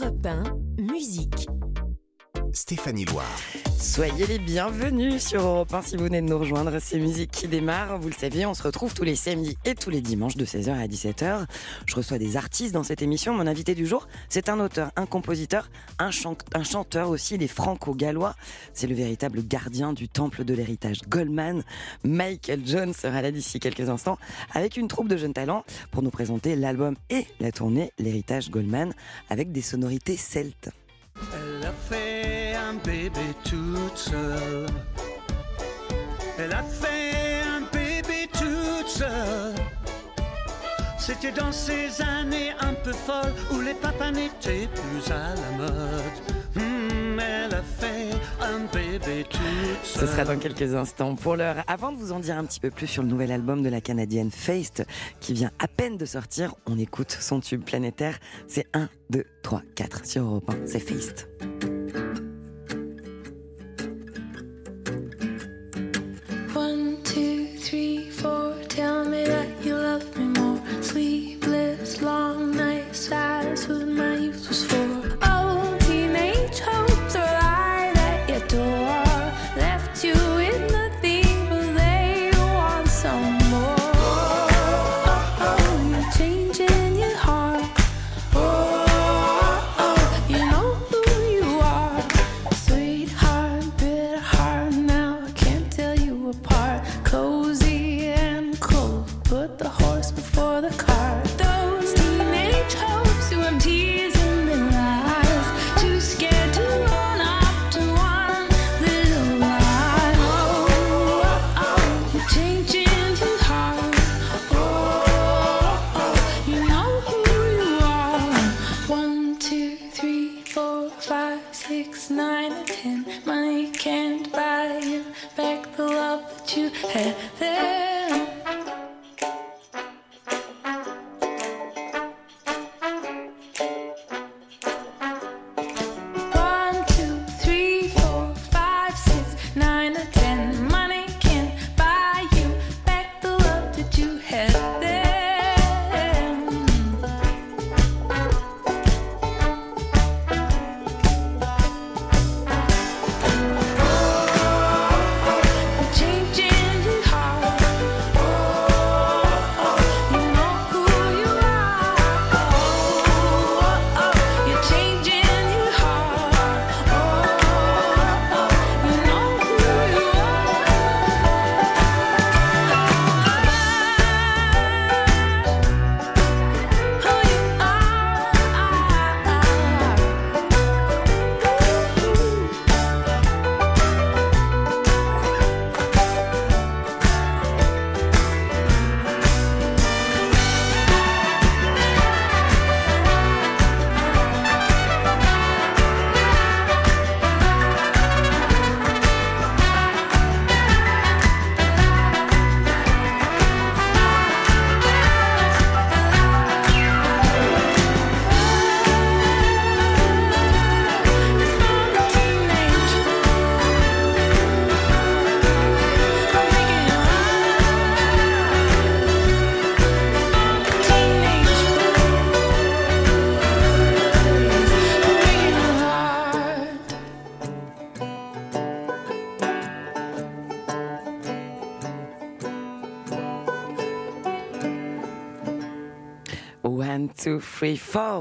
Europe 1, musique. Stéphanie Loire. Soyez les bienvenus sur Europe 1 si vous venez de nous rejoindre. C'est Musique qui démarre. Vous le savez, on se retrouve tous les samedis et tous les dimanches de 16h à 17h. Je reçois des artistes dans cette émission. Mon invité du jour, c'est un auteur, un compositeur, un, un chanteur aussi. Il est franco-gallois. C'est le véritable gardien du temple de l'héritage Goldman. Michael Jones sera là d'ici quelques instants avec une troupe de jeunes talents pour nous présenter l'album et la tournée L'héritage Goldman avec des sonorités celtes. Elle a fait un bébé toute seule. Elle a fait un bébé toute seule. C'était dans ces années un peu folles où les papas n'étaient plus à la mode. Hmm, elle a fait un bébé toute seule. Ce sera dans quelques instants. Pour l'heure, avant de vous en dire un petit peu plus sur le nouvel album de la Canadienne Faced, qui vient à peine de sortir, on écoute son tube planétaire. C'est 1, 2, 3, 4 sur Europe 1. C'est Faced. Nights. That's what my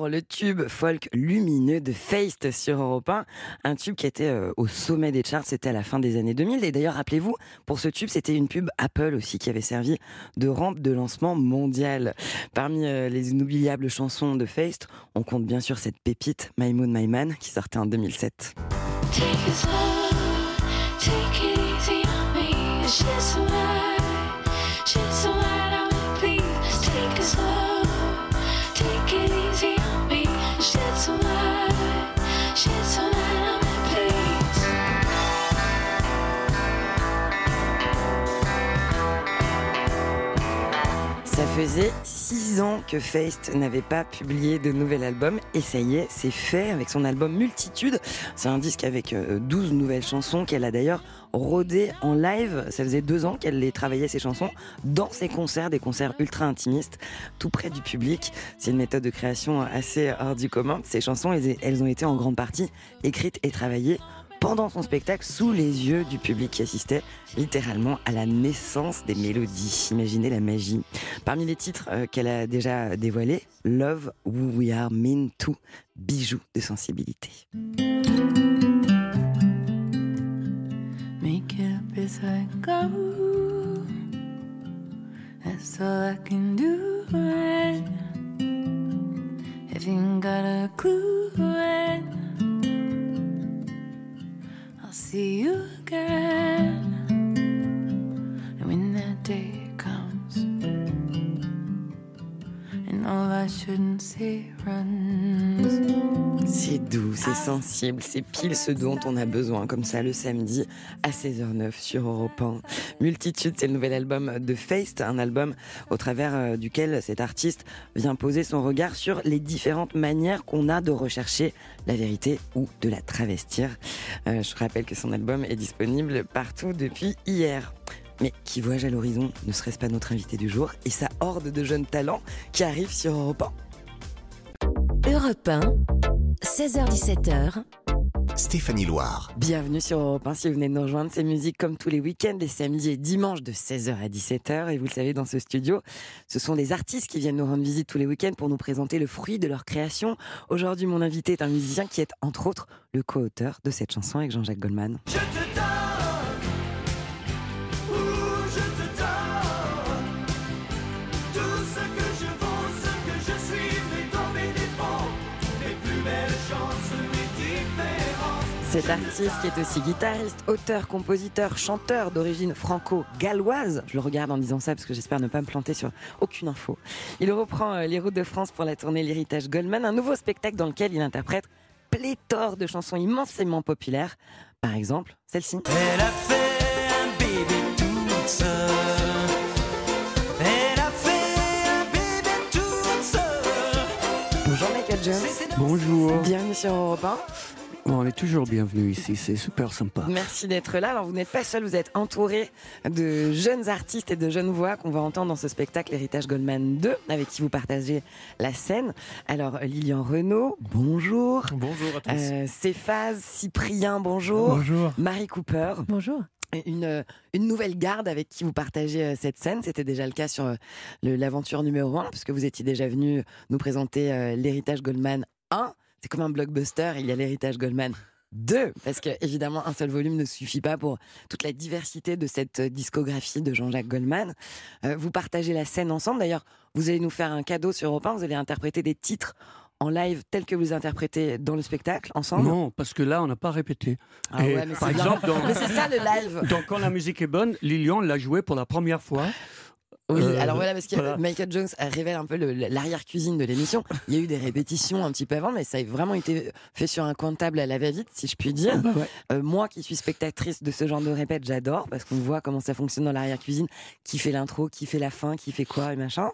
le tube folk lumineux de Feist sur Europe 1. Un tube qui était euh, au sommet des charts, c'était à la fin des années 2000. Et d'ailleurs, rappelez-vous, pour ce tube, c'était une pub Apple aussi qui avait servi de rampe de lancement mondial. Parmi euh, les inoubliables chansons de Feist, on compte bien sûr cette pépite My Moon, My Man qui sortait en 2007. Take faisait six ans que Feist n'avait pas publié de nouvel album et ça y est, c'est fait avec son album Multitude. C'est un disque avec euh, 12 nouvelles chansons qu'elle a d'ailleurs rodé en live. Ça faisait deux ans qu'elle les travaillait ces chansons dans ses concerts, des concerts ultra intimistes, tout près du public. C'est une méthode de création assez hors du commun. Ces chansons, elles ont été en grande partie écrites et travaillées pendant son spectacle sous les yeux du public qui assistait littéralement à la naissance des mélodies. Imaginez la magie. Parmi les titres euh, qu'elle a déjà dévoilés, Love Who We Are Mean To, bijou de sensibilité. Make up as I go. That's all I can do. Got a clue see you again. And when that day all I shouldn't say runs. C'est doux, c'est sensible, c'est pile ce dont on a besoin, comme ça le samedi à 16h09 sur Europe 1. Multitude, c'est le nouvel album de Feist, un album au travers euh, duquel cet artiste vient poser son regard sur les différentes manières qu'on a de rechercher la vérité ou de la travestir. Euh, je rappelle que son album est disponible partout depuis hier. Mais qui voyage à l'horizon ne serait-ce pas notre invité du jour et sa horde de jeunes talents qui arrivent sur Europe 1 Europe 1, 16h17h, Stéphanie Loire. Bienvenue sur Europe 1 si vous venez de nous rejoindre. C'est musique comme tous les week-ends, les samedis et dimanches de 16h à 17h. Et vous le savez, dans ce studio, ce sont des artistes qui viennent nous rendre visite tous les week-ends pour nous présenter le fruit de leur création. Aujourd'hui, mon invité est un musicien qui est, entre autres, le co-auteur de cette chanson avec Jean-Jacques Goldman. Je te Cet artiste qui est aussi guitariste, auteur, compositeur, chanteur d'origine franco-galloise. Je le regarde en disant ça parce que j'espère ne pas me planter sur aucune info. Il reprend euh, les routes de France pour la tournée L'Héritage Goldman, un nouveau spectacle dans lequel il interprète pléthore de chansons immensément populaires. Par exemple, celle-ci. Elle a fait un bébé toute seule. Elle a fait un bébé toute seule. Bonjour Michael Jones. Bonjour. Bienvenue sur Europe 1. Bon, on est toujours bienvenue ici, c'est super sympa. Merci d'être là. Alors, vous n'êtes pas seul, vous êtes entouré de jeunes artistes et de jeunes voix qu'on va entendre dans ce spectacle Héritage Goldman 2, avec qui vous partagez la scène. Alors, Lilian Renault, bonjour. Bonjour à tous. Euh, Céphase, Cyprien, bonjour. Bonjour. Marie Cooper. bonjour. Une, euh, une nouvelle garde avec qui vous partagez euh, cette scène. C'était déjà le cas sur euh, l'aventure numéro 1, puisque vous étiez déjà venu nous présenter euh, l'héritage Goldman 1. C'est comme un blockbuster, il y a l'héritage Goldman 2, parce que évidemment un seul volume ne suffit pas pour toute la diversité de cette euh, discographie de Jean-Jacques Goldman. Euh, vous partagez la scène ensemble. D'ailleurs, vous allez nous faire un cadeau sur Europe 1. Vous allez interpréter des titres en live tels que vous les interprétez dans le spectacle ensemble. Non, parce que là, on n'a pas répété. Ah ouais, mais par exemple, dans- c'est ça le live. Donc, quand la musique est bonne, Lilian l'a joué pour la première fois. Oui, Euh, alors voilà, parce que voilà. Michael Jones révèle un peu l'arrière-cuisine de l'émission. Il y a eu des répétitions un petit peu avant, mais ça a vraiment été fait sur un coin de table à la va-vite, si je puis dire. Bah ouais. Euh, moi qui suis spectatrice de ce genre de répète, j'adore, parce qu'on voit comment ça fonctionne dans l'arrière-cuisine, qui fait l'intro, qui fait la fin, qui fait quoi et machin.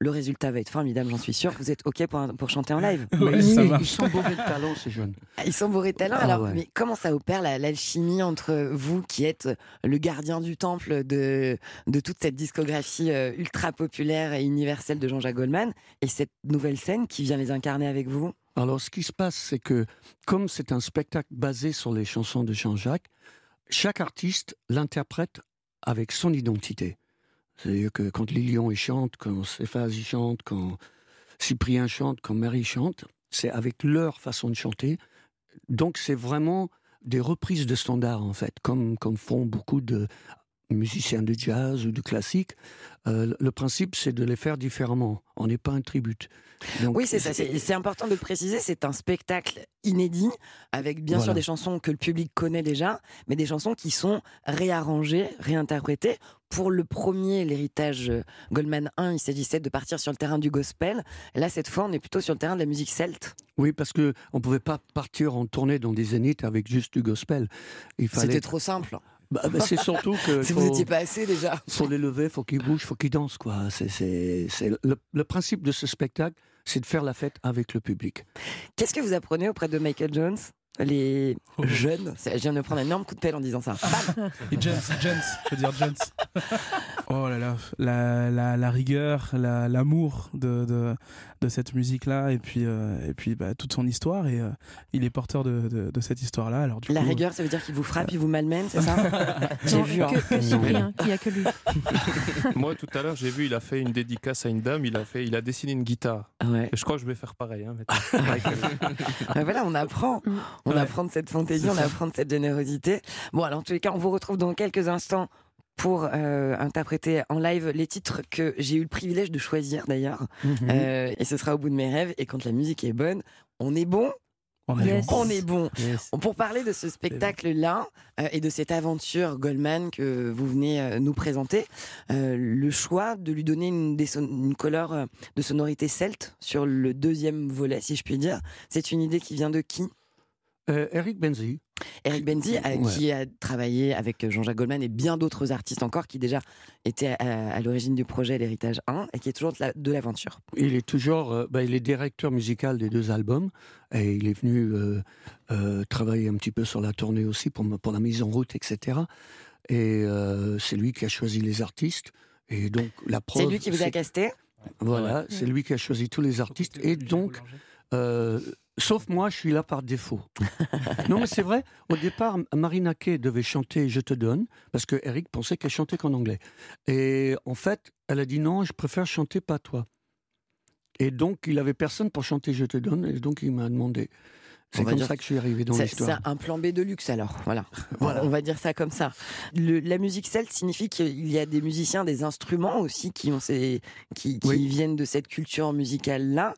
Le résultat va être formidable, j'en suis sûr. Vous êtes OK pour, un- pour chanter en live Ouais, ils, ça ils marche. sont bourrés de talent, ces jeunes. Ah, Ils sont bourrés de talent. Ah Alors, ouais. mais comment ça opère la- l'alchimie entre vous qui êtes le gardien du temple de, de toute cette discographie ultra populaire et universelle de Jean-Jacques Goldman et cette nouvelle scène qui vient les incarner avec vous? Alors, ce qui se passe, c'est que, comme c'est un spectacle basé sur les chansons de Jean-Jacques, chaque artiste l'interprète avec son identité. C'est-à-dire que quand Lilian il chante, quand Céphase il chante, quand Cyprien chante, quand Marie chante, c'est avec leur façon de chanter. Donc, c'est vraiment des reprises de standards, en fait, comme font beaucoup de musiciens de jazz ou de classique. Euh, le principe, c'est de les faire différemment. On n'est pas un tribut. Donc, Oui, c'est ça. C'est important de le préciser. C'est un spectacle inédit avec bien sûr des chansons que le public connaît déjà, mais des chansons qui sont réarrangées, réinterprétées. Pour le premier, l'héritage euh, Goldman 1, il s'agissait de partir sur le terrain du gospel. Là, cette fois, on est plutôt sur le terrain de la musique celte. Oui, parce que on pouvait pas partir en tournée dans des zéniths avec juste du gospel. Fallait. C'était trop simple. Bah, bah, c'est surtout que Si faut, vous n'étiez pas assez déjà. faut les lever, faut qu'ils bougent, faut qu'ils dansent quoi. C'est, c'est, c'est le, le principe de ce spectacle, c'est de faire la fête avec le public. Qu'est-ce que vous apprenez auprès de Michael Jones les jeunes, ça- je viens de prendre un énorme coup de pelle en disant ça. Et Jones, Jones, je veux dire Jones. Oh là là, la, la, la rigueur, la- l'amour de, de, de cette musique-là, et puis, euh, et puis bah, toute son histoire, et euh, il est porteur de, de, de cette histoire-là. Alors, du La coup, rigueur, ça veut dire qu'il vous frappe, il vous malmène, c'est ça? J'ai Non, vu. hein. que, que Cyprien, il n'y a que lui. Moi, tout à l'heure, j'ai vu, il a fait une dédicace à une dame, il a, fait, il a dessiné une guitare. Ouais. Et je crois que je vais faire pareil. hein. Ah, voilà, on apprend. On Ouais. apprend de cette fantaisie, on apprend de cette générosité. Bon, alors en tous les cas, on vous retrouve dans quelques instants pour euh, interpréter en live les titres que j'ai eu le privilège de choisir d'ailleurs. Mhm. Euh, et ce sera au bout de mes rêves. Et quand la musique est bonne, on est bon. on est Yes. bon. On est bon. Yes. Pour parler de ce spectacle-là euh, et de cette aventure Goldman que vous venez euh, nous présenter, euh, le choix de lui donner une, des son- une couleur euh, de sonorité celte sur le deuxième volet, si je puis dire, c'est une idée qui vient de qui? Euh, Eric Benzi, Eric Benzi, Ouais. qui a travaillé avec Jean-Jacques Goldman et bien d'autres artistes encore, qui déjà étaient à, à l'origine du projet L'Héritage 1 et qui est toujours de la- de l'aventure. il est toujours, euh, bah, il est directeur musical des deux albums et il est venu euh, euh, travailler un petit peu sur la tournée aussi pour, pour la mise en route, etc. Et euh, c'est lui qui a choisi les artistes. Et donc la preuve, C'est lui qui vous a casté? Voilà, c'est lui qui a choisi tous les artistes. Et donc, euh, sauf moi, je suis là par défaut. non, mais c'est vrai. Au départ, Marina Kay devait chanter Je te donne parce que Eric pensait qu'elle chantait qu'en anglais. Et en fait, elle a dit non, je préfère chanter pas toi. Et donc, il avait personne pour chanter Je te donne. Et donc, il m'a demandé. C'est comme dire ça que je suis arrivé dans l'histoire. c'est un plan B de luxe alors, voilà. Voilà. On va dire ça comme ça. Le- la musique celte signifie qu'il y a des musiciens, des instruments aussi qui ont ces, qui, qui Oui. viennent de cette culture musicale là.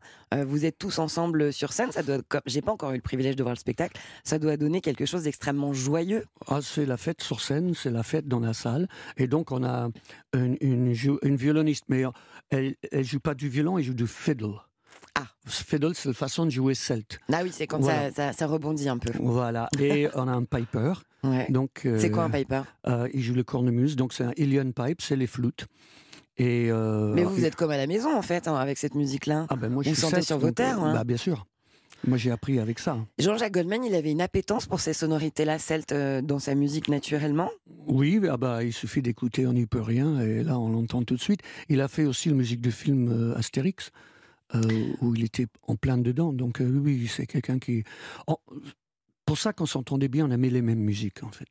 vous êtes tous ensemble sur scène. Ça doit, j'ai pas encore eu le privilège de voir le spectacle. Ça doit donner quelque chose d'extrêmement joyeux. Ah, c'est la fête sur scène, c'est la fête dans la salle. Et donc, on a une, une, jou- une violoniste, mais elle ne joue pas du violon, elle joue du fiddle. Ah. Fiddle, c'est la façon de jouer celte. Ah oui, c'est quand Voilà. ça, ça, ça rebondit un peu. Voilà. Et on a un piper. Ouais. Donc, euh, C'est quoi un piper? euh, Il joue le cornemuse, donc c'est un Ilion pipe, c'est les flûtes. Et, euh, Mais vous, êtes comme à la maison en fait hein, avec cette musique-là. Ah ben moi, je vous suis sentez sur vos terres, hein. Bah, bien sûr. Moi, j'ai appris avec ça. Jean-Jacques Goldman, il avait une appétence pour ces sonorités-là celtes dans sa musique naturellement? Oui, ah bah, il suffit d'écouter, on n'y peut rien, et là, on l'entend tout de suite. Il a fait aussi la musique du film Astérix, euh, où il était en plein dedans. Donc, euh, oui, c'est quelqu'un qui. Oh, pour ça qu'on s'entendait bien, on aimait les mêmes musiques, en fait.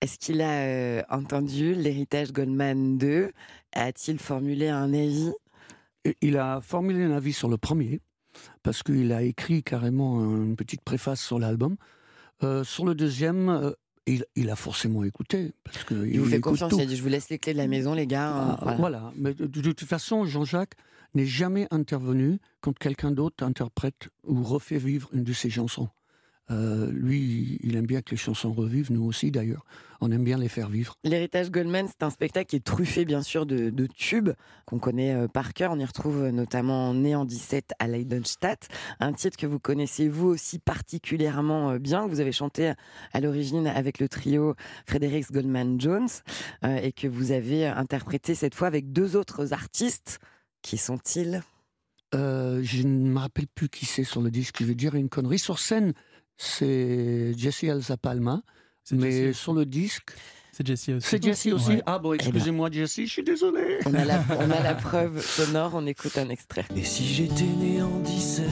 Est-ce qu'il a euh, entendu l'héritage Goldman 2 A-t-il formulé un avis? Il a formulé un avis sur le premier, parce qu'il a écrit carrément une petite préface sur l'album. Euh, sur le deuxième, euh, il, il a forcément écouté. Parce que Il vous fait confiance, tout. il a dit je vous laisse les clés de la maison les gars. hein, Ah, voilà. voilà. Mais de, de toute façon, Jean-Jacques n'est jamais intervenu quand quelqu'un d'autre interprète ou refait vivre une de ses chansons. Euh, lui, il aime bien que les chansons revivent, nous aussi d'ailleurs. On aime bien les faire vivre. L'héritage Goldman, c'est un spectacle qui est truffé bien sûr de, de tubes qu'on connaît euh, par cœur. On y retrouve euh, notamment Né en 17 à Leidenstadt, un titre que vous connaissez vous aussi particulièrement bien, que vous avez chanté à l'origine avec le trio Fredericks Goldman Jones euh, et que vous avez interprété cette fois avec deux autres artistes. Qui sont-ils? Euh, je ne me rappelle plus qui c'est sur le disque, je vais dire une connerie. Sur scène, c'est Jesse Elsa Palma, mais Jessie. sur le disque, C'est Jessie aussi. c'est Jesse aussi. Ouais. Ah bon, excusez-moi Jesse, je suis désolé. on a, la, on a la preuve sonore, on écoute un extrait. Et si j'étais né en 17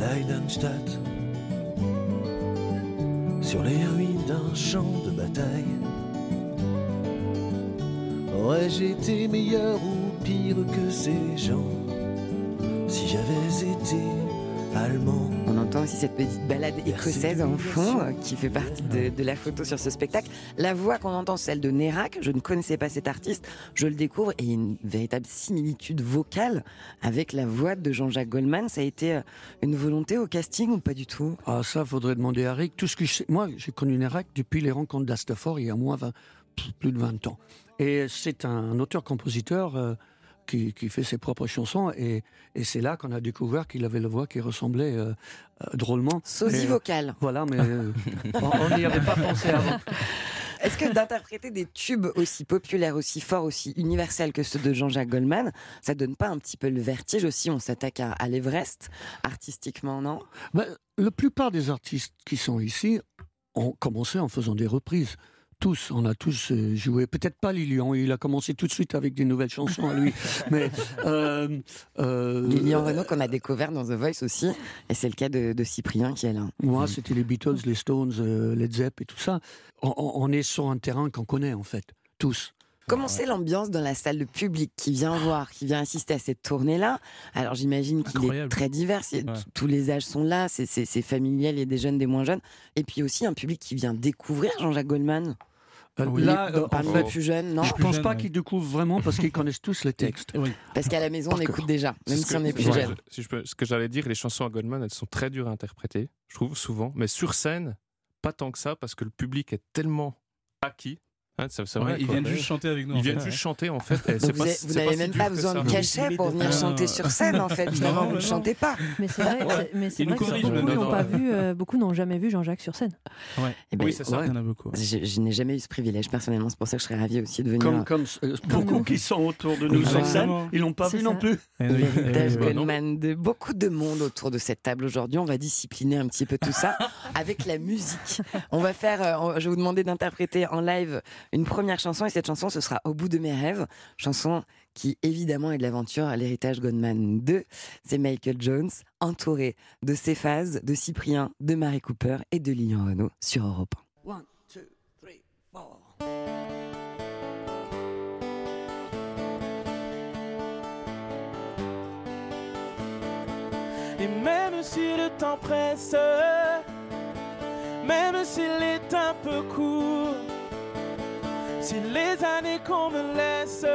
à Leidenstadt Sur les ruines d'un champ de bataille Aurais-je été meilleur ou pire que ces gens? Si j'avais été allemand On entend aussi cette petite balade écossaise en fond euh, qui fait partie de, de la photo sur ce spectacle. La voix qu'on entend, celle de Nérac. Je ne connaissais pas cet artiste, je le découvre et il y a une véritable similitude vocale avec la voix de Jean-Jacques Goldman. Ça a été euh, une volonté au casting ou pas du tout? Ah, ça, faudrait demander à Rick. Tout ce que je sais, moi, j'ai connu Nérac depuis les rencontres d'Astafort il y a moins 20 plus de 20 ans. Et c'est un auteur-compositeur euh, qui, qui fait ses propres chansons. Et, et c'est là qu'on a découvert qu'il avait la voix qui ressemblait euh, euh, drôlement. Sosie Et, vocale. Voilà, mais euh, on on n'y avait pas pensé avant. Est-ce que d'interpréter des tubes aussi populaires, aussi forts, aussi universels que ceux de Jean-Jacques Goldman, ça donne pas un petit peu le vertige aussi? On s'attaque à, à l'Everest artistiquement, non? Ben, la plupart des artistes qui sont ici ont commencé en faisant des reprises. Tous, on a tous euh, joué. Peut-être pas Lilian, il a commencé tout de suite avec des nouvelles chansons à lui. mais euh, euh, Lilian Renault qu'on a découvert dans The Voice aussi, et c'est le cas de, de Cyprien qui est là. Moi, c'était les Beatles, les Stones, Led Zepp et tout ça. On est sur un terrain qu'on connaît en fait, tous. Comment c'est l'ambiance dans la salle, le public qui vient voir, qui vient assister à cette tournée-là? Alors j'imagine qu'il est très divers, Ouais. tous les âges sont là, c'est- familial, il y a des jeunes, des moins jeunes, et puis aussi un public qui vient découvrir Jean-Jacques Goldman. Euh, Oui. Là, Dans- euh, en parmi fait, les plus jeunes, non je pense pas ouais. qu'ils découvrent vraiment parce qu'ils connaissent tous les textes. Oui. Parce qu'à la maison, on écoute déjà, même si que- on est plus Ouais, jeune. je- Si je peux, ce que j'allais dire, les chansons à Goldman, elles sont très dures à interpréter, je trouve, souvent. Mais sur scène, pas tant que ça, parce que le public est tellement acquis. C'est c'est vrai. Ouais, ils quoi. viennent juste chanter avec nous. Ils en viennent juste chanter, en fait. et vous pas- n'avez même pas besoin de cachet pour venir chanter sur scène, en fait. Finalement, Non, vous ne chantez pas. Mais c'est vrai, c'est- mais c'est Il vrai que corrige, beaucoup n'ont non. pas vu, euh, beaucoup n'ont jamais vu Jean-Jacques sur scène. Ouais. Eh ben, Oui, c'est ça. Il y en a beaucoup. Je, je n'ai jamais eu ce privilège personnellement, c'est pour ça que je serais ravie aussi de venir. Comme, comme euh, beaucoup qui sont autour de nous sur scène, ils l'ont pas vu non plus. Eh eh. Goldman de beaucoup de monde autour de cette table aujourd'hui. On va discipliner un petit peu tout ça avec la musique. On va faire, euh, je vais vous demander d'interpréter en live une première chanson et cette chanson ce sera Au bout de mes rêves, chanson qui évidemment est de l'aventure à l'héritage Goldman 2. C'est Michael Jones entouré de ses de Cyprien, de Marie Cooper et de Lilian Renault sur Europe 1. One, two, three, four. Et même si le temps presse, même s'il est un peu court, si les années qu'on me laisse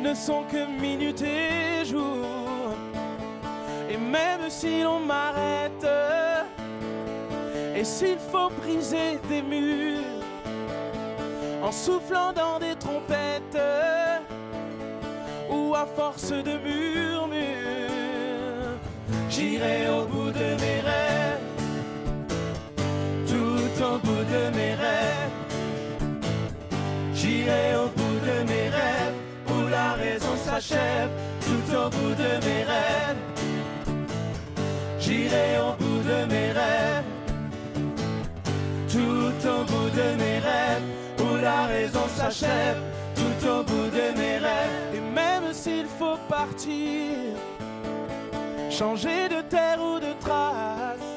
ne sont que minutes et jours, et même si l'on m'arrête, et s'il faut briser des murs, en soufflant dans des trompettes, ou à force de murmures, j'irai au bout de mes rêves, tout au bout de mes rêves, j'irai au bout de mes rêves, où la raison s'achève, tout au bout de mes rêves, j'irai au bout de mes rêves, tout au bout de mes rêves, où la raison s'achève, tout au bout de mes rêves, et même s'il faut partir changer de terre ou de trace.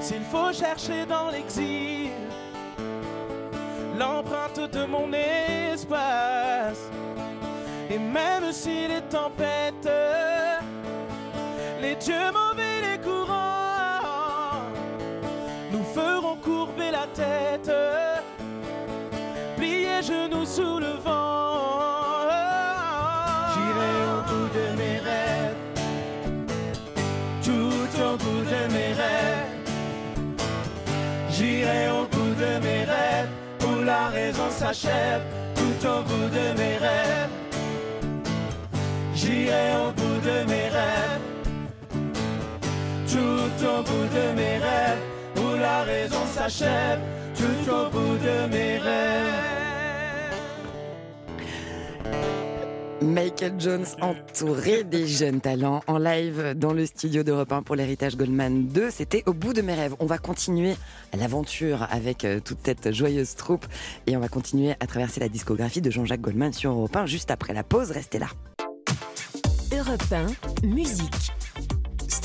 S'il faut chercher dans l'exil l'empreinte de mon espace, et même si les tempêtes, les dieux mauvais, les courants, nous feront courber la tête, plier genoux sous le vent. J'irai au bout de mes rêves tout au bout de mes rêves. J'irai au bout de mes s'achève, tout au bout de mes rêves. J'irai au bout de mes rêves, tout au bout de mes rêves, où la raison s'achève, tout au bout de mes rêves. Michael Jones entouré des jeunes talents en live dans le studio d'Europe 1 pour l'héritage Goldman 2. C'était au bout de mes rêves. On va continuer l'aventure avec euh, toute cette joyeuse troupe et on va continuer à traverser la discographie de Jean-Jacques Goldman sur Europe 1 juste après la pause. Restez là. Europe 1, musique.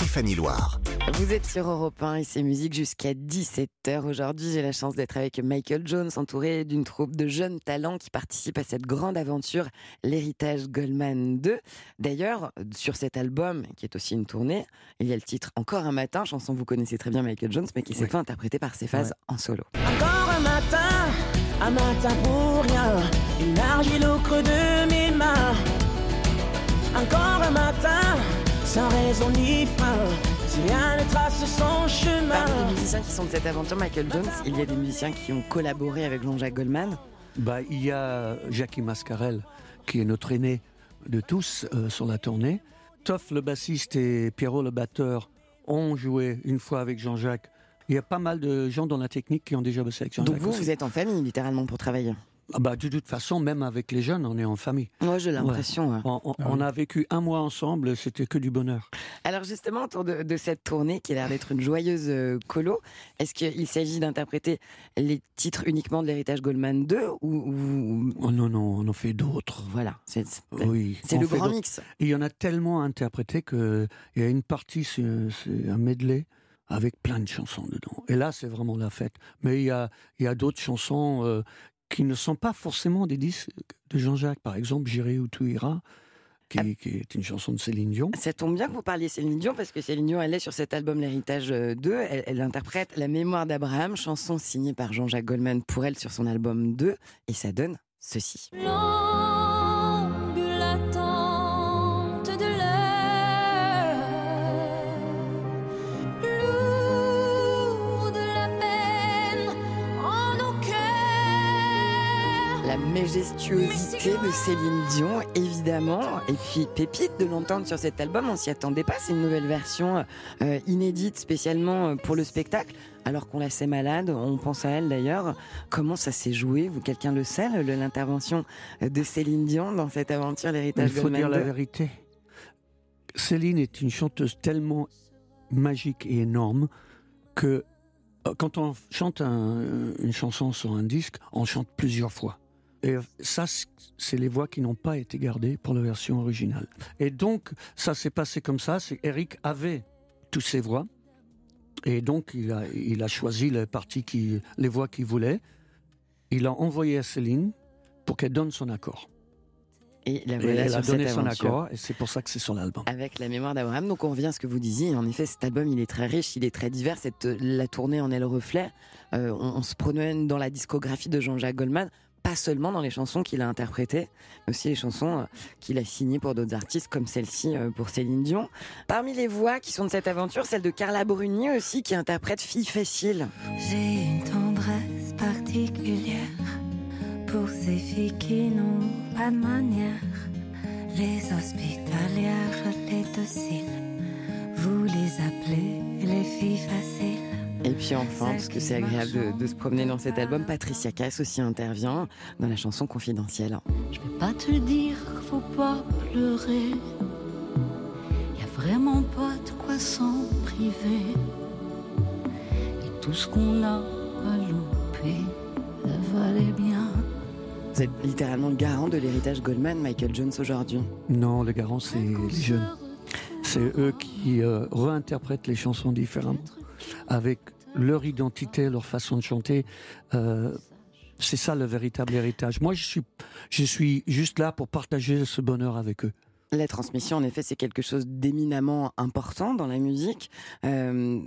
Stéphanie Loire. Vous êtes sur Europe 1 et c'est musique jusqu'à 17h. Aujourd'hui, j'ai la chance d'être avec Michael Jones, entouré d'une troupe de jeunes talents qui participent à cette grande aventure, l'héritage Goldman 2. D'ailleurs, sur cet album, qui est aussi une tournée, il y a le titre Encore un matin, chanson que vous connaissez très bien Michael Jones, mais qui s'est fait interpréter par ses phases en solo. Encore un matin, un matin pour rien, une argile au creux de mes mains. Encore un matin, sans raison ni fin, si rien ne trace son chemin. Parmi les musiciens qui sont de cette aventure, Michael Jones, il y a des musiciens qui ont collaboré avec Jean-Jacques Goldman. Bah, il y a Jackie Mascarel, qui est notre aîné de tous euh, sur la tournée. Toff, le bassiste, et Pierrot, le batteur, ont joué une fois avec Jean-Jacques Il y a pas mal de gens dans la technique qui ont déjà bossé avec Donc Jean-Jacques. vous, aussi. vous êtes en famille, littéralement, pour travailler? Ah bah, de toute façon, même avec les jeunes, on est en famille. Moi, j'ai l'impression. ouais. On, on- Ah on oui. a vécu un mois ensemble, c'était que du bonheur. Alors justement, autour de, de cette tournée qui a l'air d'être une joyeuse euh, colo, est-ce qu'il s'agit d'interpréter les titres uniquement de l'héritage Goldman 2 ou, ou- Oh non, non, on en fait d'autres. voilà, c'est Oui. le grand mix. Il y en a tellement interprété qu'il y a une partie, c'est c'est un medley avec plein de chansons dedans. Et là, c'est vraiment la fête. Mais il y a, il y a d'autres chansons euh, qui ne sont pas forcément des disques de Jean-Jacques. Par exemple, J'irai où tout ira, qui, Ah. qui est une chanson de Céline Dion. Ça tombe bien que vous parliez Céline Dion parce que Céline Dion, elle est sur cet album L'Héritage euh, 2. Elle, elle interprète La mémoire d'Abraham, chanson signée par Jean-Jacques Goldman pour elle sur son album 2. Et ça donne ceci. Majestuosité de Céline Dion, évidemment. Et puis, pépite de l'entendre sur cet album, on s'y attendait pas. C'est une nouvelle version euh, inédite spécialement euh, pour le spectacle. Alors qu'on la sait malade, on pense à elle d'ailleurs. Comment ça s'est joué? Vous, quelqu'un le sait, l'intervention de Céline Dion dans cette aventure, Il l'héritage faut Goldman dire la 2? vérité. Céline est une chanteuse tellement magique et énorme que euh, quand on chante un- une chanson sur un disque, on chante plusieurs fois. Et ça, c'est les voix qui n'ont pas été gardées pour la version originale. Et donc, ça s'est passé comme ça. C'est Eric avait toutes ces voix. Et donc, il a, il a choisi les parties qui, les voix qu'il voulait. Il a envoyé à Céline pour qu'elle donne son accord. Et la Et voilà elle a donné son accord, et c'est pour ça que c'est sur l'album. Avec la mémoire d'Abraham. Donc on revient à ce que vous disiez. En effet, cet album, il est très riche, il est très divers. Cette, la tournée en est le reflet. Euh, on, on se promène dans la discographie de Jean-Jacques Goldman. Pas seulement dans les chansons qu'il a interprétées, mais aussi les chansons euh, qu'il a signées pour d'autres artistes, comme celle-ci euh, pour Céline Dion. Parmi les voix qui sont de cette aventure, celle de Carla Bruni aussi, qui interprète Fille Facile. J'ai une tendresse particulière pour ces filles qui n'ont pas de manière. Les hospitalières, les dociles, vous les appelez les filles faciles. Et puis enfin, parce que c'est agréable de, de se promener dans cet album, Patricia Cass aussi intervient dans la chanson Confidentielle. Je vais pas te dire qu'il faut pas pleurer. Y a vraiment pas de quoi s'en priver. Et tout ce qu'on a à louper, ça valait bien. Vous êtes littéralement le garant de l'héritage Goldman, Michael Jones aujourd'hui. Non, le garant, c'est les jeunes. C'est eux qui euh, réinterprètent les chansons différemment, avec leur identité, leur façon de chanter. Euh, c'est ça le véritable héritage. Moi, je suis, je suis juste là pour partager ce bonheur avec eux. La transmission, en effet, c'est quelque chose d'éminemment important dans la musique. Euh,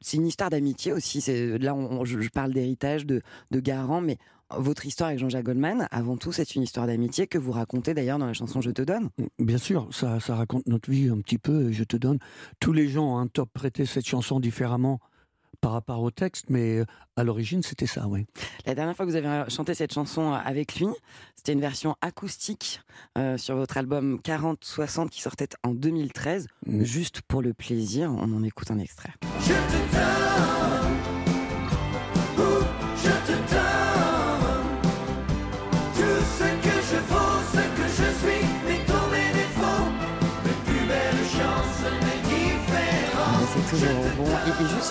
c'est une histoire d'amitié aussi. C'est là, on- on- je, je parle d'héritage, de, de garant, mais votre histoire avec Jean-Jacques Goldman, avant tout, c'est une histoire d'amitié que vous racontez d'ailleurs dans la chanson Je te donne. Bien sûr, ça, ça raconte notre vie un petit peu. Je te donne. Tous les gens ont interprété cette chanson différemment par rapport au texte, mais euh, à l'origine, c'était ça, oui. La dernière fois que vous avez chanté cette chanson avec lui, c'était une version acoustique euh, sur votre album 40-60 qui sortait en 2013. Mm. Juste pour le plaisir, on en écoute un extrait. Je te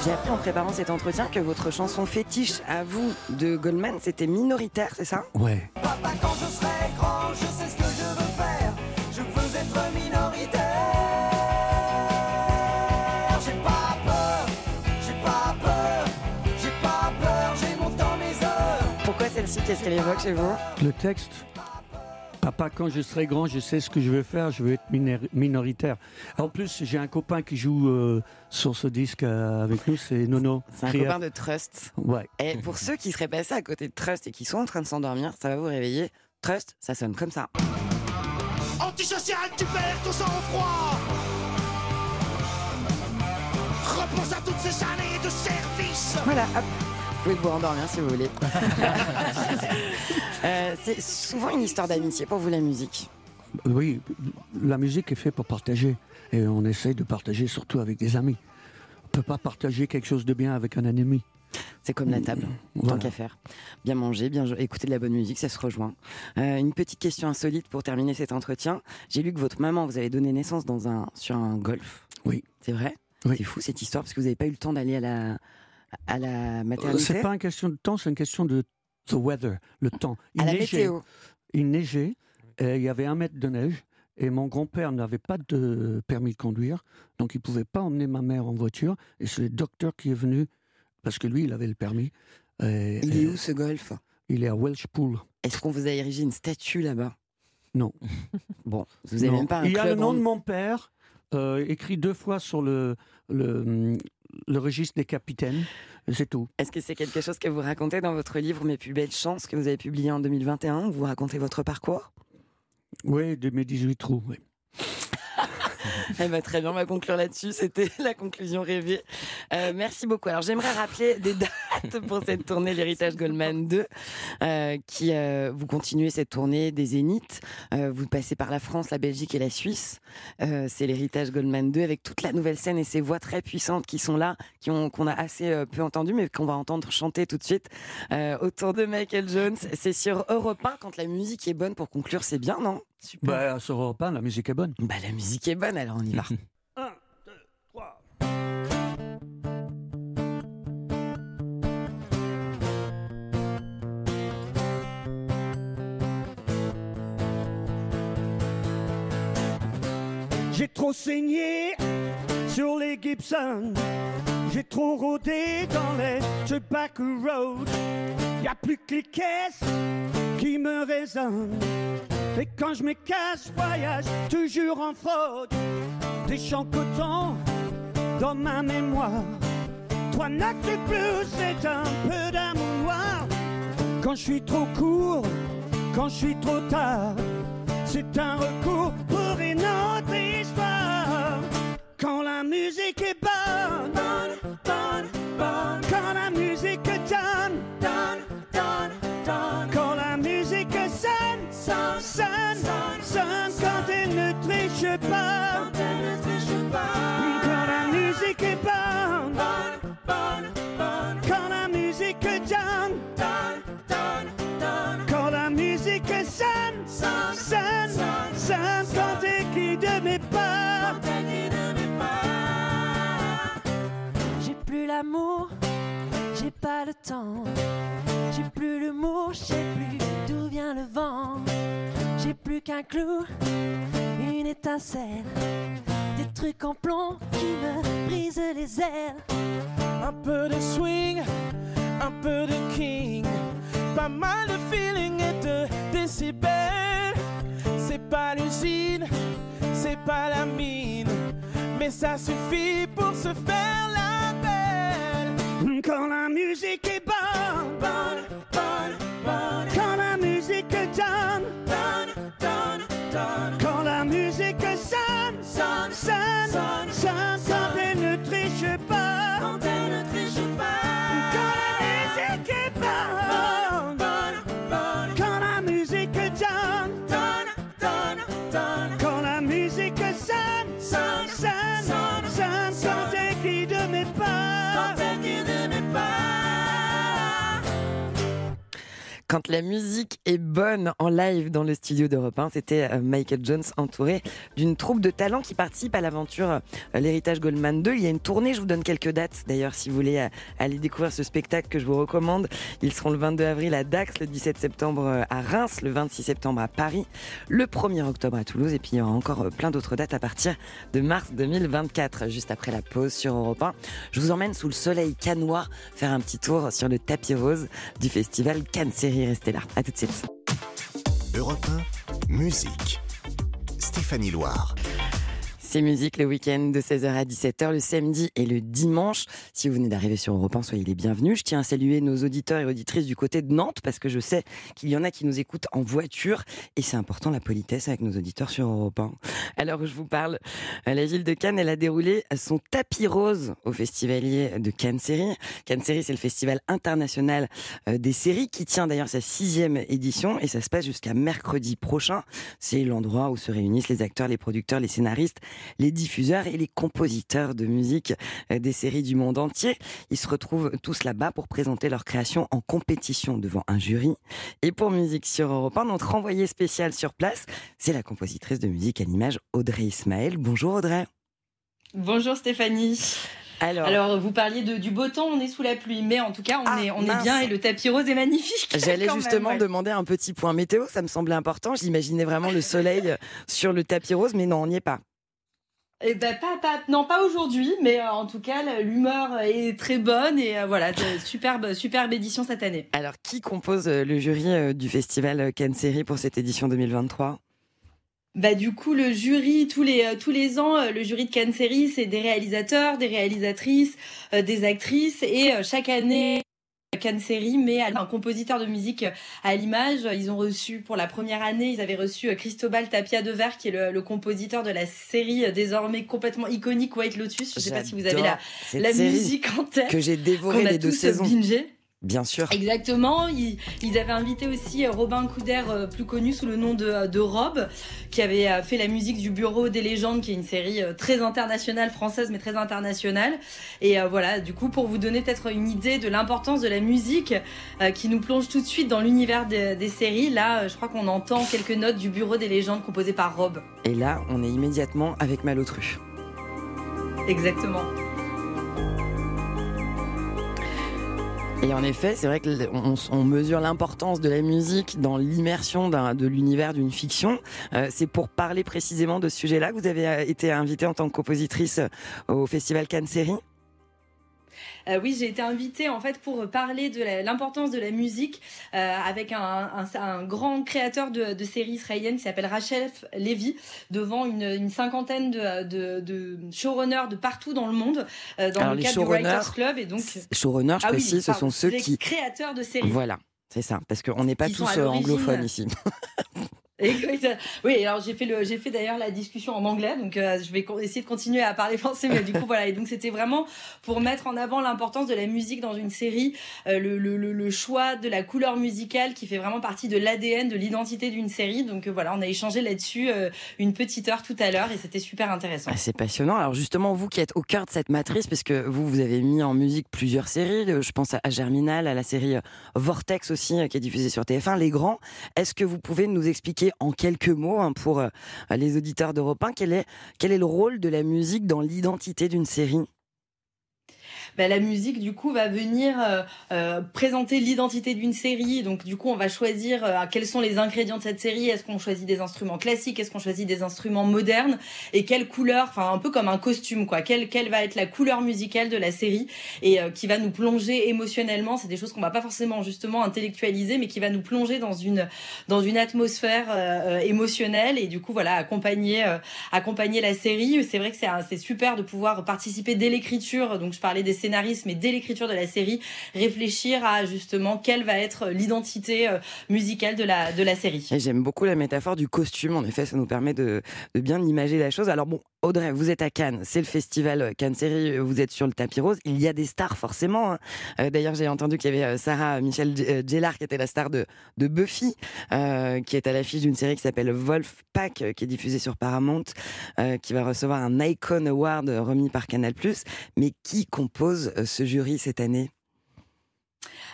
j'ai appris en préparant cet entretien que votre chanson fétiche à vous de Goldman, c'était minoritaire, c'est ça? Ouais. Papa, quand je serai grand, je sais ce que je veux faire. Je veux être minoritaire. J'ai pas peur, j'ai pas peur, j'ai pas peur, j'ai mon temps, mes heures. Pourquoi celle-ci? Qu'est-ce qu'elle évoque chez vous? Le texte Quand je serai grand, je sais ce que je veux faire, je veux être minoritaire. En plus, j'ai un copain qui joue euh, sur ce disque euh, avec nous, c'est Nono. C'est un copain de Trust. Ouais. Et pour ceux qui seraient passés à côté de Trust et qui sont en train de s'endormir, ça va vous réveiller. Trust, ça sonne comme ça. Antisocial, tu perds ton sang-froid. Repense à toutes ces années de service. Voilà, hop. Vous pouvez vous endormir si vous voulez. Euh, c'est souvent une histoire d'amitié pour vous la musique. Oui, la musique est faite pour partager. Et on essaye de partager surtout avec des amis. peut pas partager quelque chose de bien avec un ennemi. C'est comme la table, tant Voilà. qu'à faire. Bien manger, bien écouter de la bonne musique, ça se rejoint. Euh, une petite question insolite pour terminer cet entretien. J'ai lu que votre maman vous avez donné naissance dans un, sur un golf. Oui. C'est vrai? Oui. C'est fou cette histoire parce que vous n'avez pas eu le temps d'aller à la, à la Euh, maternité. C'est pas une question de temps, c'est une question de the weather, le temps. Il À la neigeait, météo. il neigeait, et il y avait un mètre de neige, et mon grand-père n'avait pas de permis de conduire, donc il pouvait pas emmener ma mère en voiture, et c'est le docteur qui est venu, parce que lui, il avait le permis. Et- Il est et où ce golf? Il est à Welshpool. Est-ce qu'on vous a érigé une statue là-bas? Non. Bon, vous n'avez Non. même pas un Il y a le nom en- de mon père, euh, écrit deux fois sur le, le, le registre des capitaines, c'est tout. Est-ce que c'est quelque chose que vous racontez dans votre livre Mes plus belles chances que vous avez publié en 2021 où Vous racontez votre parcours? Oui, de mes 18 trous, oui. Eh ben, très bien, on va conclure là-dessus. C'était la conclusion rêvée. Euh, merci beaucoup. Alors, j'aimerais rappeler des dates pour cette tournée L'Héritage Goldman 2, euh, qui euh, vous continuez cette tournée des Zéniths. Vous passez par la France, la Belgique et la Suisse. C'est L'Héritage Goldman 2 avec toute la nouvelle scène et ces voix très puissantes qui sont là, qu'on a assez peu entendues, mais qu'on va entendre chanter tout de suite autour de Michael Jones. C'est sur Europe 1 quand la musique est bonne pour conclure, c'est bien, non? Super. Bah, sur Europe 1, la musique est bonne. Bah, la musique est bonne, alors on y va. J'ai trop saigné sur les Gibson. J'ai trop rôdé dans les Tobacco Road. Y a plus que les caisses qui me résonnent. Et quand je me casse, voyage toujours en fraude. Des champs coton dans ma mémoire. Notes de plus, c'est un peu d'amour noir. Quand je suis trop court, quand je suis trop tard, c'est un recours pour une autre histoire. Quand la musique est bonne, bonne, bonne, bonne. Sonne, sonne, sonne, sonne. Quand elle ne triche pas, quand elle ne triche pas. Quand la musique est bonne, bonne, bonne, bonne. Quand la musique donne, donne, donne, donne. Quand la musique sonne, sonne, sonne, sonne. Quand elle guide mes pas, quand elle guide mes pas. J'ai plus l'amour, pas le temps. J'ai plus l'humour, je sais plus d'où vient le vent. J'ai plus qu'un clou, une étincelle. Des trucs en plomb qui me brisent les ailes. Un peu de swing, un peu de king. Pas mal de feeling et de décibels. C'est pas l'usine, c'est pas la mine. Mais ça suffit pour se faire la belle. Quand Quand la musique est bonne en live dans le studio d'Europe 1, c'était euh, Michael Jones entouré d'une troupe de talents qui participe à l'aventure euh, L'Héritage Goldman 2. Il y a une tournée, je vous donne quelques dates d'ailleurs si vous voulez euh, aller découvrir ce spectacle que je vous recommande. Ils seront le 22 avril à Dax, le 17 septembre à Reims, le 26 septembre à Paris, le 1er octobre à Toulouse et puis il y aura encore plein d'autres dates à partir de mars 2024, juste après la pause sur Europe 1. Je vous emmène sous le soleil canois faire un petit tour sur le tapis rose du festival Cannes Série. Restez là. À tout de suite. Europe 1, musique. Stéphanie Loire. C'est musique le week-end de 16h à 17h le samedi et le dimanche. Si vous venez d'arriver sur Europe 1, soyez les bienvenus. Je tiens à saluer nos auditeurs et auditrices du côté de Nantes parce que je sais qu'il y en a qui nous écoutent en voiture et c'est important la politesse avec nos auditeurs sur Europe 1. Alors je vous parle, euh, la ville de Cannes, elle a déroulé son tapis rose au festivalier de Cannes Série. Cannes Série, c'est le festival international euh, des séries qui tient d'ailleurs sa sixième édition et ça se passe jusqu'à mercredi prochain. C'est l'endroit où se réunissent les acteurs, les producteurs, les scénaristes les diffuseurs et les compositeurs de musique euh, des séries du monde entier. Ils se retrouvent tous là-bas pour présenter leur création en compétition devant un jury. Et pour Musique sur Europe 1, notre envoyé spécial sur place, c'est la compositrice de musique à l'image Audrey Ismaël. Bonjour Audrey. Bonjour Stéphanie. Alors, vous parliez de, du beau temps, on est sous la pluie, mais en tout cas, on, Ah, est, on est bien et le tapis rose est magnifique. J'allais même, justement ouais. demander un petit point météo, ça me semblait important. J'imaginais vraiment le soleil sur le tapis rose, mais non, on n'y est pas. Eh ben, pas, pas, non, pas aujourd'hui, mais euh, en tout cas, l'humeur est très bonne et euh, voilà, superbe, superbe édition cette année. Alors, qui compose euh, le jury du festival Cannes Série pour cette édition 2023 Bah du coup le jury tous les tous les ans le jury de Cannes Série c'est des réalisateurs, des réalisatrices, euh, des actrices et chaque année Série met un compositeur de musique à l'image. Ils ont reçu pour la première année, ils avaient reçu euh, Cristobal Tapia de Ver qui est le, le compositeur de la série euh, désormais complètement iconique White Lotus. Je sais pas si vous avez la la musique en tête. que j'ai dévoré les deux saisons. bingé. Bien sûr. Exactement. Ils, ils avaient invité aussi euh, Robin Couder, euh, plus connu sous le nom de, de Rob, qui avait euh, fait la musique du Bureau des légendes, qui est une série euh, très internationale, française, mais très internationale. Et euh, voilà, du coup, pour vous donner peut-être une idée de l'importance de la musique euh, qui nous plonge tout de suite dans l'univers des, des séries, là, euh, je crois qu'on entend quelques notes du Bureau des légendes composées par Rob. Et là, on est immédiatement avec Malotru. Exactement. Et en effet, c'est vrai qu'on on mesure l'importance de la musique dans l'immersion de l'univers d'une fiction. Euh, c'est pour parler précisément de ce sujet-là que vous avez euh, été invitée en tant que compositrice euh, au Festival Cannes Série. Euh, oui, j'ai été invitée en fait pour parler de l'importance de la musique euh, avec un, un- un grand créateur de, de séries israéliennes qui s'appelle Rachel Levy devant une, une cinquantaine de, de, de showrunners de partout dans le monde euh, dans Alors, le cadre du Writers Club et donc Showrunners, je Ah oui, précise, ce pardon, sont ceux les qui... créateurs de séries. Voilà, c'est ça, parce qu'on n'est pas tous anglophones ici. Oui, alors j'ai fait le, j'ai fait d'ailleurs la discussion en anglais, donc euh, je vais essayer de continuer à parler français, mais du coup voilà. Et donc c'était vraiment pour mettre en avant l'importance de la musique dans une série, euh, le, choix de la couleur musicale qui fait vraiment partie de l'ADN, de l'identité d'une série. Donc euh, voilà, on a échangé là-dessus une petite heure tout à l'heure et c'était super intéressant. Ah, c'est passionnant. Alors justement, vous qui êtes au cœur de cette matrice, parce que vous, vous avez mis en musique plusieurs séries, je pense à Germinal, à la série Vortex aussi, qui est diffusée sur TF1, Les Grands. Est-ce que vous pouvez nous expliquer en quelques mots, hein, pour euh, les auditeurs d'Europe 1, quel est, quel est le rôle de la musique dans l'identité d'une série? Bah, la musique du coup va venir euh, euh, présenter l'identité d'une série. Donc du coup on va choisir euh, quels sont les ingrédients de cette série. Est-ce qu'on choisit des instruments classiques? Est-ce qu'on choisit des instruments modernes? Et quelle couleur Enfin un peu comme un costume quoi. Quelle quelle va être la couleur musicale de la série? Et euh, qui va nous plonger émotionnellement. C'est des choses qu'on va pas forcément justement intellectualiser, mais qui va nous plonger dans une dans une atmosphère euh, euh, émotionnelle et du coup voilà accompagner accompagner la série. C'est vrai que c'est c'est super de pouvoir participer dès l'écriture. Donc je parlais des scénaristes, mais dès l'écriture de la série, réfléchir à justement quelle va être l'identité euh, musicale de la de la série. J'aime beaucoup la métaphore du costume. En effet, ça nous permet de, de bien imager la chose. Alors bon, Audrey, vous êtes à Cannes, c'est le festival Cannes Série, vous êtes sur le tapis rose. Il y a des stars forcément. hein. Euh, D'ailleurs, j'ai entendu qu'il y avait euh, Sarah Michel euh, Gellar qui était la star de, Buffy, euh, qui est à l'affiche d'une série qui s'appelle Wolfpack, euh, qui est diffusée sur Paramount, euh, qui va recevoir un Icon Award euh, remis par Canal+. Mais qui compose euh, ce jury cette année?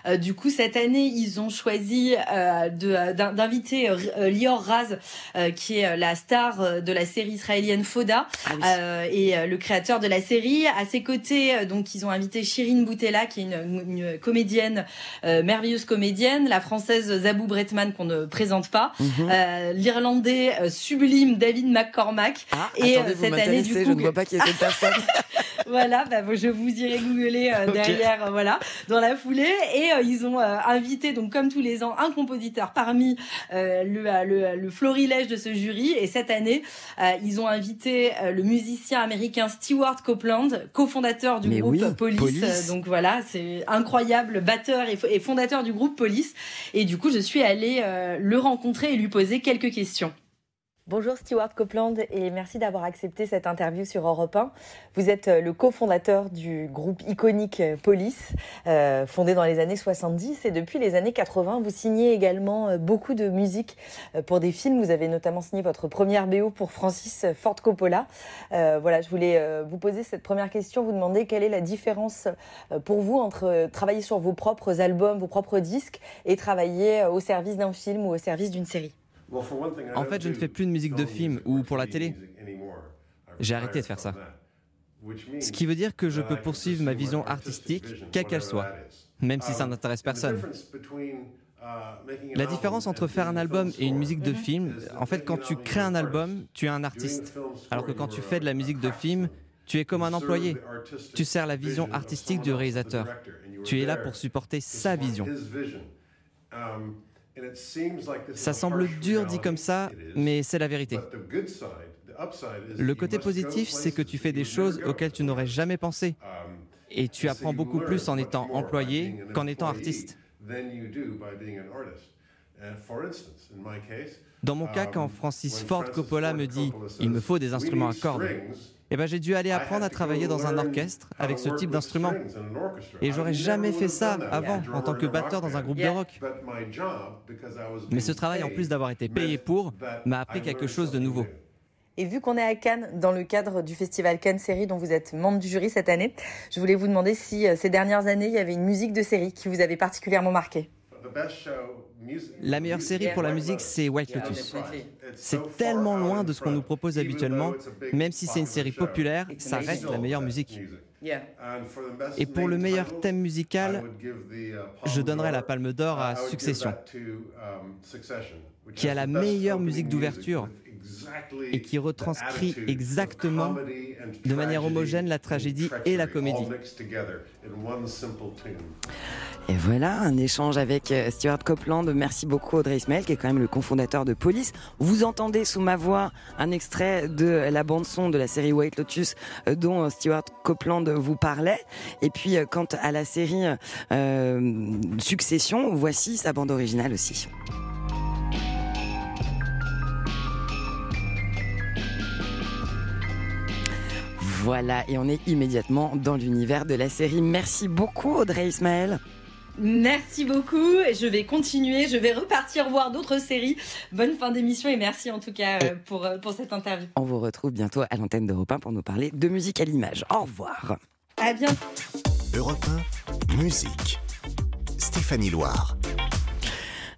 Euh, du coup, cette année, ils ont choisi euh, euh, d'in- d'inviter euh, euh, Lior Raz, euh, qui est la star de la série israélienne Foda, euh, et euh, le créateur de la série. À ses côtés, euh, donc, ils ont invité Shirin Boutella, qui est une, une comédienne, euh, merveilleuse comédienne, la française Zabou Bretman, qu'on ne présente pas, euh, l'irlandais sublime David McCormack. et Attendez, euh, vous cette année, du je coup, ne vois pas qui est cette personne. voilà, bah, je vous irai googler euh, derrière, euh, voilà, dans la foulée. Et euh, ils ont euh, invité, donc comme tous les ans, un compositeur parmi euh, le, le, le florilège de ce jury. Et cette année, euh, ils ont invité euh, le musicien américain Stewart Copeland, cofondateur du Mais groupe oui, Police. Police. Donc voilà, c'est incroyable, batteur et, et fondateur du groupe Police. Et du coup, je suis allée euh, le rencontrer et lui poser quelques questions. Bonjour Stewart Copeland et merci d'avoir accepté cette interview sur Europe 1. Vous êtes euh, le cofondateur du groupe iconique euh, Police, euh, fondé dans les années 70 et depuis les années 80, vous signez également beaucoup de musique pour des films. Vous avez notamment signé votre première BO pour Francis Ford Coppola. Voilà, je voulais vous poser cette première question, vous demander quelle est la différence pour vous entre travailler sur vos propres albums, vos propres disques et travailler au service d'un film ou au service d'une série. En fait, je ne fais plus de musique de film ou pour la télé. J'ai arrêté de faire ça. Ce qui veut dire que je peux poursuivre ma vision artistique, quelle qu'elle soit, même si ça n'intéresse personne. La différence entre faire un album et une musique de film, en fait, quand tu crées un album, tu es un artiste. Alors que quand tu fais de la musique de film, tu es comme un employé. Tu sers la vision artistique du réalisateur. Tu es là pour supporter sa vision. Ça semble dur dit comme ça, mais c'est la vérité. Le côté positif, c'est que tu fais des choses auxquelles tu n'aurais jamais pensé. Et tu apprends beaucoup plus en étant employé qu'en étant artiste. Dans mon cas, quand Francis Ford Coppola me dit il me faut des instruments à cordes, eh ben, j'ai dû aller apprendre à travailler dans un orchestre avec ce type d'instrument. Et j'aurais jamais fait ça avant en tant que batteur dans un groupe de rock. Mais ce travail, en plus d'avoir été payé pour, m'a appris quelque chose de nouveau. Et vu qu'on est à Cannes, dans le cadre du festival Cannes Série, dont vous êtes membre du jury cette année, je voulais vous demander si euh, ces dernières années, il y avait une musique de série qui vous avait particulièrement marqué. La meilleure série pour la musique, c'est White Lotus. C'est tellement loin de ce qu'on nous propose habituellement, même si c'est une série populaire, ça reste la meilleure musique. Et pour le meilleur thème musical, je donnerai la Palme d'Or à Succession, qui a la meilleure musique d'ouverture et qui retranscrit exactement de manière homogène la tragédie et la comédie. Et voilà, un échange avec euh, Stuart Copeland. Merci beaucoup Audrey Ismail, qui est quand même le cofondateur de Police. Vous entendez sous ma voix un extrait de la bande-son de la série White Lotus euh, dont euh, Stuart Copeland vous parlait. Et puis, quant à la série Succession, voici sa bande originale aussi. Voilà, et on est immédiatement dans l'univers de la série. Merci beaucoup Audrey Ismaël. Merci beaucoup. Je vais continuer. Je vais repartir voir d'autres séries. Bonne fin d'émission et merci en tout cas euh, pour, euh, pour cette interview. On vous retrouve bientôt à l'antenne d'Europe 1 pour nous parler de musique à l'image. Au revoir. À bientôt. Europe 1, musique. Stéphanie Loire.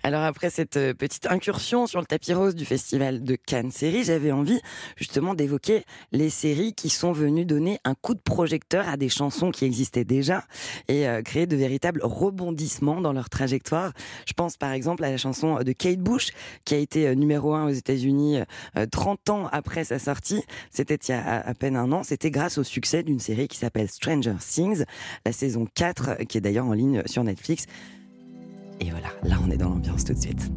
Alors après cette euh, petite incursion sur le tapis rose du festival de Cannes Série, j'avais envie justement d'évoquer les séries qui sont venues donner un coup de projecteur à des chansons qui existaient déjà et euh, créer de véritables rebondissements dans leur trajectoire. Je pense par exemple à la chanson de Kate Bush qui a été euh, numéro un aux États-Unis euh, 30 ans après sa sortie. C'était il y a à, peine un an. C'était grâce au succès d'une série qui s'appelle Stranger Things, la saison 4 euh, qui est d'ailleurs en ligne sur Netflix. Et voilà, là on est dans l'ambiance tout de suite.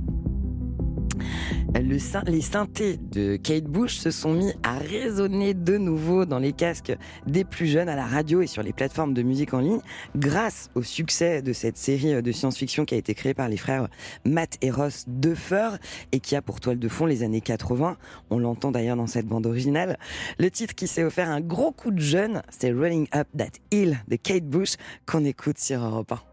Les synthés de Kate Bush se sont mis à résonner de nouveau dans les casques des plus jeunes à la radio et sur les plateformes de musique en ligne grâce au succès de cette série de science-fiction qui a été créée par les frères Matt et Ross Duffer et qui a pour toile de fond les années 80. On l'entend d'ailleurs dans cette bande originale. Le titre qui s'est offert un gros coup de jeune, c'est Running Up That Hill de Kate Bush qu'on écoute sur Europe 1.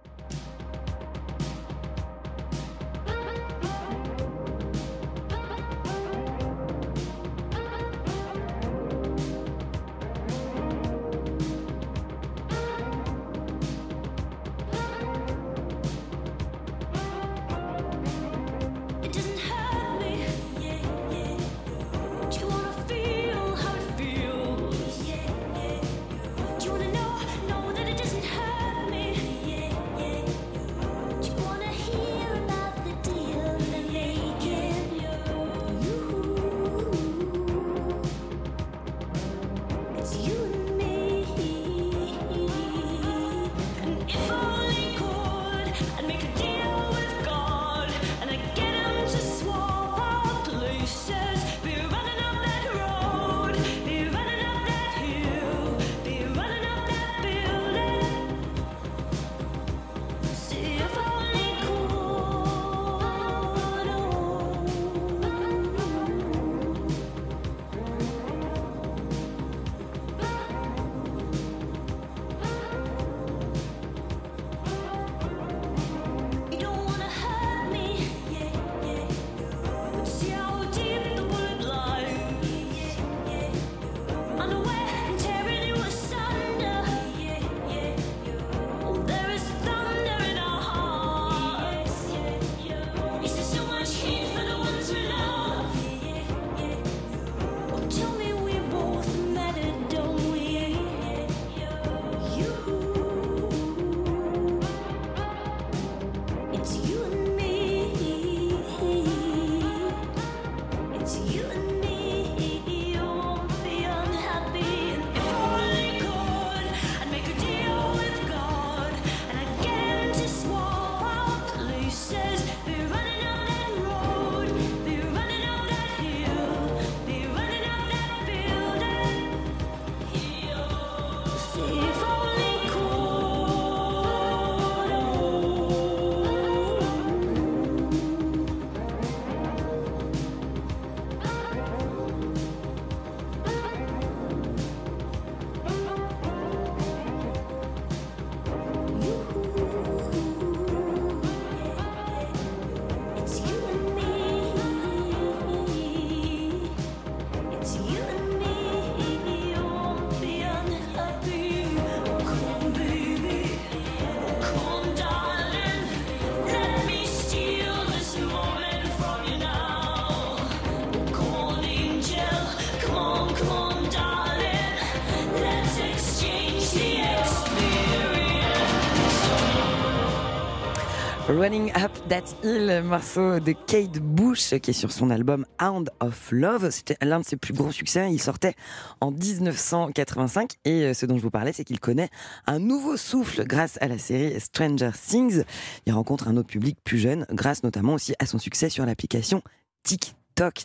Running Up That Hill, morceau de Kate Bush qui est sur son album Hound of Love. C'était l'un de ses plus gros succès. Il sortait en 1985 et euh, ce dont je vous parlais, c'est qu'il connaît un nouveau souffle grâce à la série Stranger Things. Il rencontre un autre public plus jeune grâce notamment aussi à son succès sur l'application TikTok.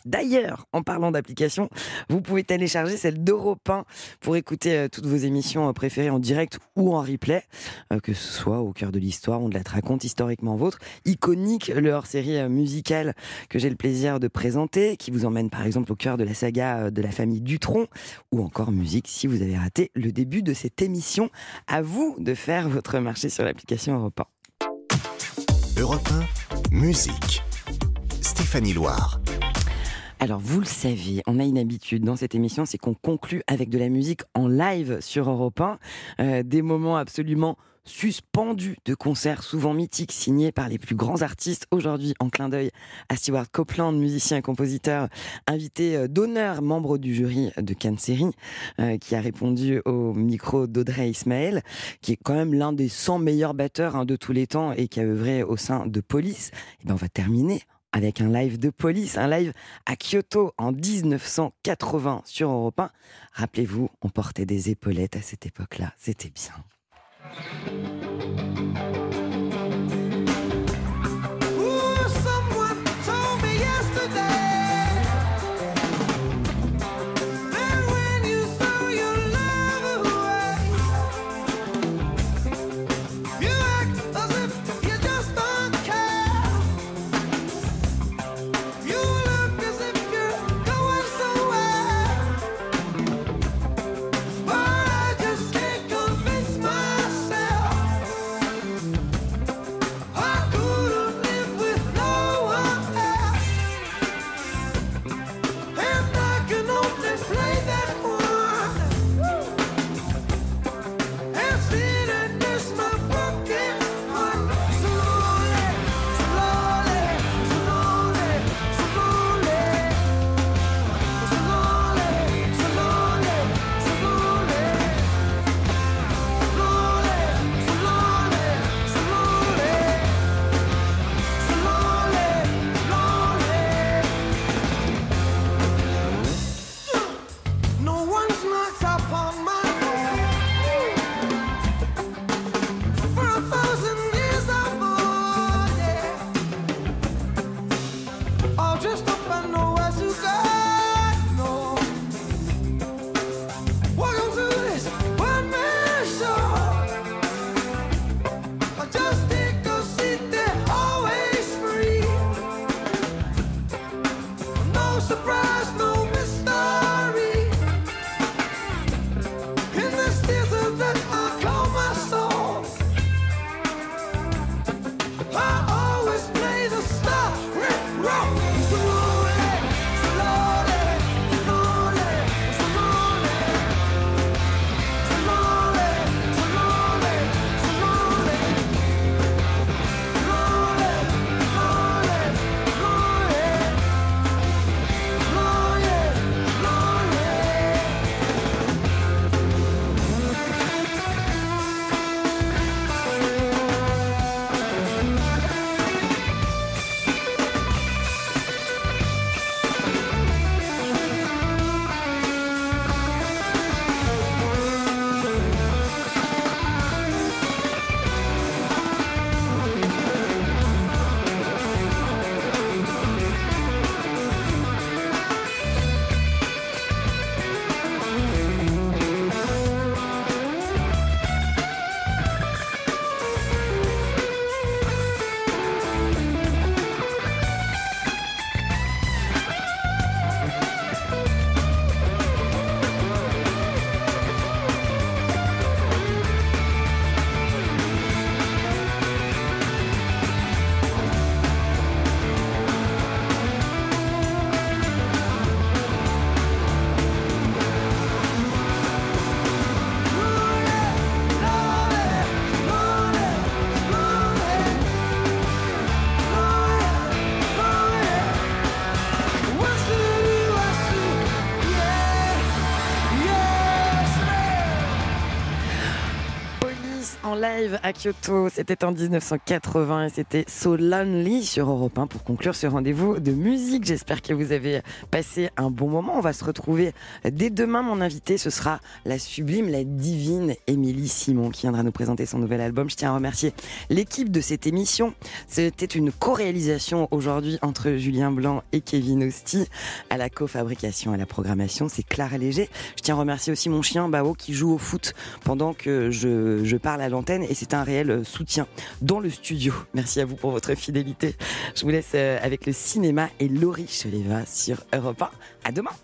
D'ailleurs, en parlant d'application, vous pouvez télécharger celle d'Europe 1 pour écouter euh, toutes vos émissions euh, préférées en direct ou en replay, euh, que ce soit au cœur de l'histoire, on de la raconte historiquement vôtre. Iconique, le hors-série musicale que j'ai le plaisir de présenter, qui vous emmène par exemple au cœur de la saga de la famille Dutronc, ou encore musique si vous avez raté le début de cette émission. À vous de faire votre marché sur l'application Europe 1. Europe 1, musique. Stéphanie Loire. Alors, vous le savez, on a une habitude dans cette émission, c'est qu'on conclut avec de la musique en live sur Europe 1. Euh, des moments absolument suspendus de concerts souvent mythiques signés par les plus grands artistes. Aujourd'hui, en clin d'œil à Stewart Copeland, musicien et compositeur, invité euh, d'honneur, membre du jury de Cannes Série, euh, qui a répondu au micro d'Audrey Ismaël, qui est quand même l'un des 100 meilleurs batteurs hein, de tous les temps et qui a œuvré au sein de Police. Et ben, on va terminer avec un live de police, un live à Kyoto en 1980 sur Europe 1. Rappelez-vous, on portait des épaulettes à cette époque-là, c'était bien. À Kyoto. C'était en 1980 et c'était So Lonely sur Europe 1 pour conclure ce rendez-vous de musique. J'espère que vous avez passé un bon moment. On va se retrouver dès demain. Mon invité, ce sera la sublime, la divine Émilie Simon qui viendra nous présenter son nouvel album. Je tiens à remercier l'équipe de cette émission. C'était une co-réalisation aujourd'hui entre Julien Blanc et Kevin Osti. À la co-fabrication, à la programmation, c'est Clara Léger. Je tiens à remercier aussi mon chien Bao qui joue au foot pendant que je, je parle à l'antenne et c'est un réel soutien dans le studio. Merci à vous pour votre fidélité. Je vous laisse euh, avec le cinéma et Laurie Cheleva sur Europe 1. À demain.